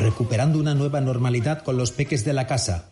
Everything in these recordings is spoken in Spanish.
Recuperando una nueva normalidad con los peques de la casa.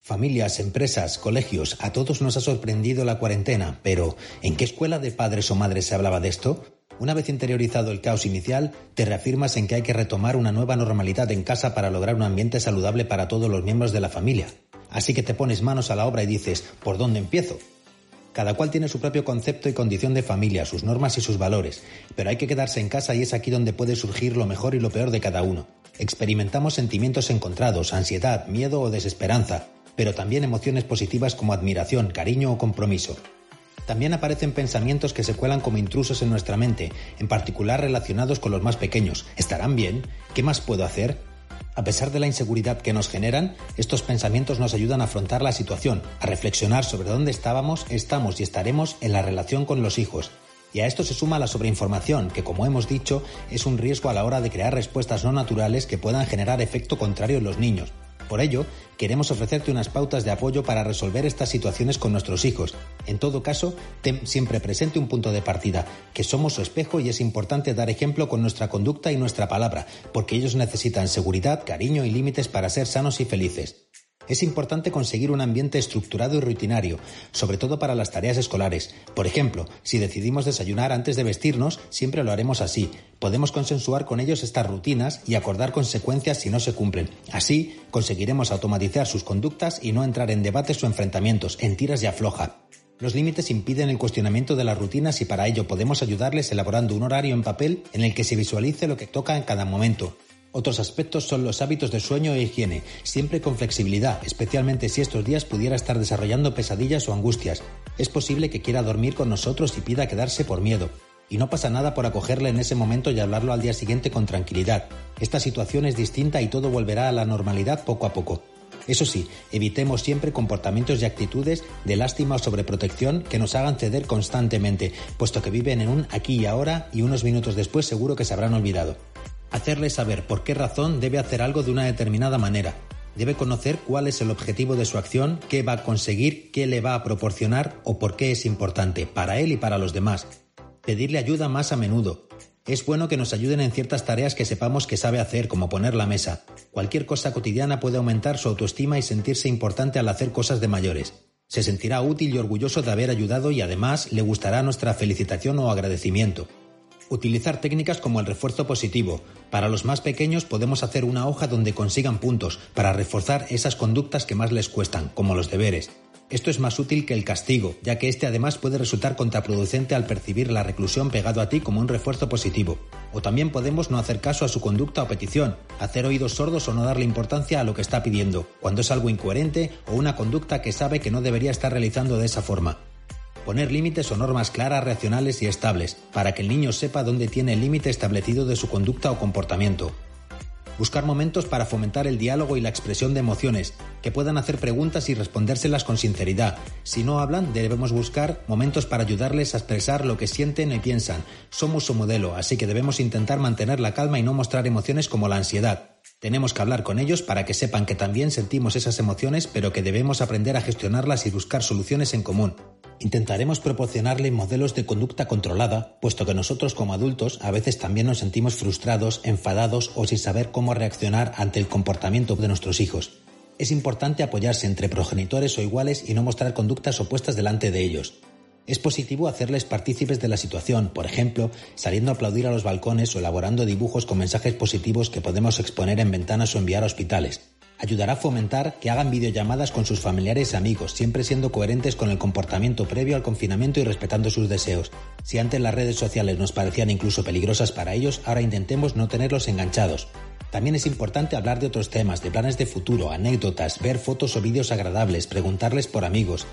Familias, empresas, colegios, a todos nos ha sorprendido la cuarentena, pero ¿en qué escuela de padres o madres se hablaba de esto? Una vez interiorizado el caos inicial, te reafirmas en que hay que retomar una nueva normalidad en casa para lograr un ambiente saludable para todos los miembros de la familia. Así que te pones manos a la obra y dices, ¿por dónde empiezo? Cada cual tiene su propio concepto y condición de familia, sus normas y sus valores, pero hay que quedarse en casa y es aquí donde puede surgir lo mejor y lo peor de cada uno. Experimentamos sentimientos encontrados, ansiedad, miedo o desesperanza, pero también emociones positivas como admiración, cariño o compromiso. También aparecen pensamientos que se cuelan como intrusos en nuestra mente, en particular relacionados con los más pequeños. ¿Estarán bien? ¿Qué más puedo hacer? A pesar de la inseguridad que nos generan, estos pensamientos nos ayudan a afrontar la situación, a reflexionar sobre dónde estábamos, estamos y estaremos en la relación con los hijos, y a esto se suma la sobreinformación, que como hemos dicho es un riesgo a la hora de crear respuestas no naturales que puedan generar efecto contrario en los niños. Por ello, queremos ofrecerte unas pautas de apoyo para resolver estas situaciones con nuestros hijos. En todo caso, ten siempre presente un punto de partida, que somos su espejo y es importante dar ejemplo con nuestra conducta y nuestra palabra, porque ellos necesitan seguridad, cariño y límites para ser sanos y felices. Es importante conseguir un ambiente estructurado y rutinario, sobre todo para las tareas escolares. Por ejemplo, si decidimos desayunar antes de vestirnos, siempre lo haremos así. Podemos consensuar con ellos estas rutinas y acordar consecuencias si no se cumplen. Así, conseguiremos automatizar sus conductas y no entrar en debates o enfrentamientos, en tiras y afloja. Los límites impiden el cuestionamiento de las rutinas y para ello podemos ayudarles elaborando un horario en papel en el que se visualice lo que toca en cada momento. Otros aspectos son los hábitos de sueño e higiene, siempre con flexibilidad, especialmente si estos días pudiera estar desarrollando pesadillas o angustias. Es posible que quiera dormir con nosotros y pida quedarse por miedo. Y no pasa nada por acogerle en ese momento y hablarlo al día siguiente con tranquilidad. Esta situación es distinta y todo volverá a la normalidad poco a poco. Eso sí, evitemos siempre comportamientos y actitudes de lástima o sobreprotección que nos hagan ceder constantemente, puesto que viven en un aquí y ahora y unos minutos después seguro que se habrán olvidado. Hacerle saber por qué razón debe hacer algo de una determinada manera. Debe conocer cuál es el objetivo de su acción, qué va a conseguir, qué le va a proporcionar o por qué es importante para él y para los demás. Pedirle ayuda más a menudo. Es bueno que nos ayuden en ciertas tareas que sepamos que sabe hacer, como poner la mesa. Cualquier cosa cotidiana puede aumentar su autoestima y sentirse importante al hacer cosas de mayores. Se sentirá útil y orgulloso de haber ayudado y además le gustará nuestra felicitación o agradecimiento. Utilizar técnicas como el refuerzo positivo. Para los más pequeños podemos hacer una hoja donde consigan puntos para reforzar esas conductas que más les cuestan, como los deberes. Esto es más útil que el castigo, ya que este además puede resultar contraproducente al percibir la reclusión pegado a ti como un refuerzo positivo. O también podemos no hacer caso a su conducta o petición, hacer oídos sordos o no darle importancia a lo que está pidiendo, cuando es algo incoherente o una conducta que sabe que no debería estar realizando de esa forma poner límites o normas claras, racionales y estables, para que el niño sepa dónde tiene el límite establecido de su conducta o comportamiento. Buscar momentos para fomentar el diálogo y la expresión de emociones, que puedan hacer preguntas y respondérselas con sinceridad. Si no hablan, debemos buscar momentos para ayudarles a expresar lo que sienten y piensan. Somos su modelo, así que debemos intentar mantener la calma y no mostrar emociones como la ansiedad. Tenemos que hablar con ellos para que sepan que también sentimos esas emociones, pero que debemos aprender a gestionarlas y buscar soluciones en común. Intentaremos proporcionarle modelos de conducta controlada, puesto que nosotros como adultos a veces también nos sentimos frustrados, enfadados o sin saber cómo reaccionar ante el comportamiento de nuestros hijos. Es importante apoyarse entre progenitores o iguales y no mostrar conductas opuestas delante de ellos. Es positivo hacerles partícipes de la situación, por ejemplo, saliendo a aplaudir a los balcones o elaborando dibujos con mensajes positivos que podemos exponer en ventanas o enviar a hospitales ayudará a fomentar que hagan videollamadas con sus familiares y amigos, siempre siendo coherentes con el comportamiento previo al confinamiento y respetando sus deseos. Si antes las redes sociales nos parecían incluso peligrosas para ellos, ahora intentemos no tenerlos enganchados. También es importante hablar de otros temas, de planes de futuro, anécdotas, ver fotos o vídeos agradables, preguntarles por amigos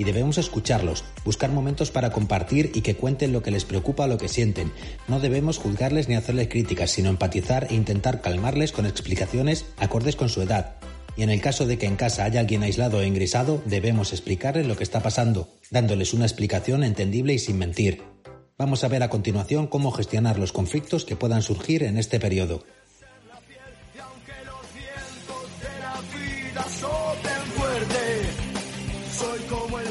y debemos escucharlos, buscar momentos para compartir y que cuenten lo que les preocupa o lo que sienten. No debemos juzgarles ni hacerles críticas, sino empatizar e intentar calmarles con explicaciones acordes con su edad. Y en el caso de que en casa haya alguien aislado o ingresado, debemos explicarles lo que está pasando, dándoles una explicación entendible y sin mentir. Vamos a ver a continuación cómo gestionar los conflictos que puedan surgir en este periodo. como el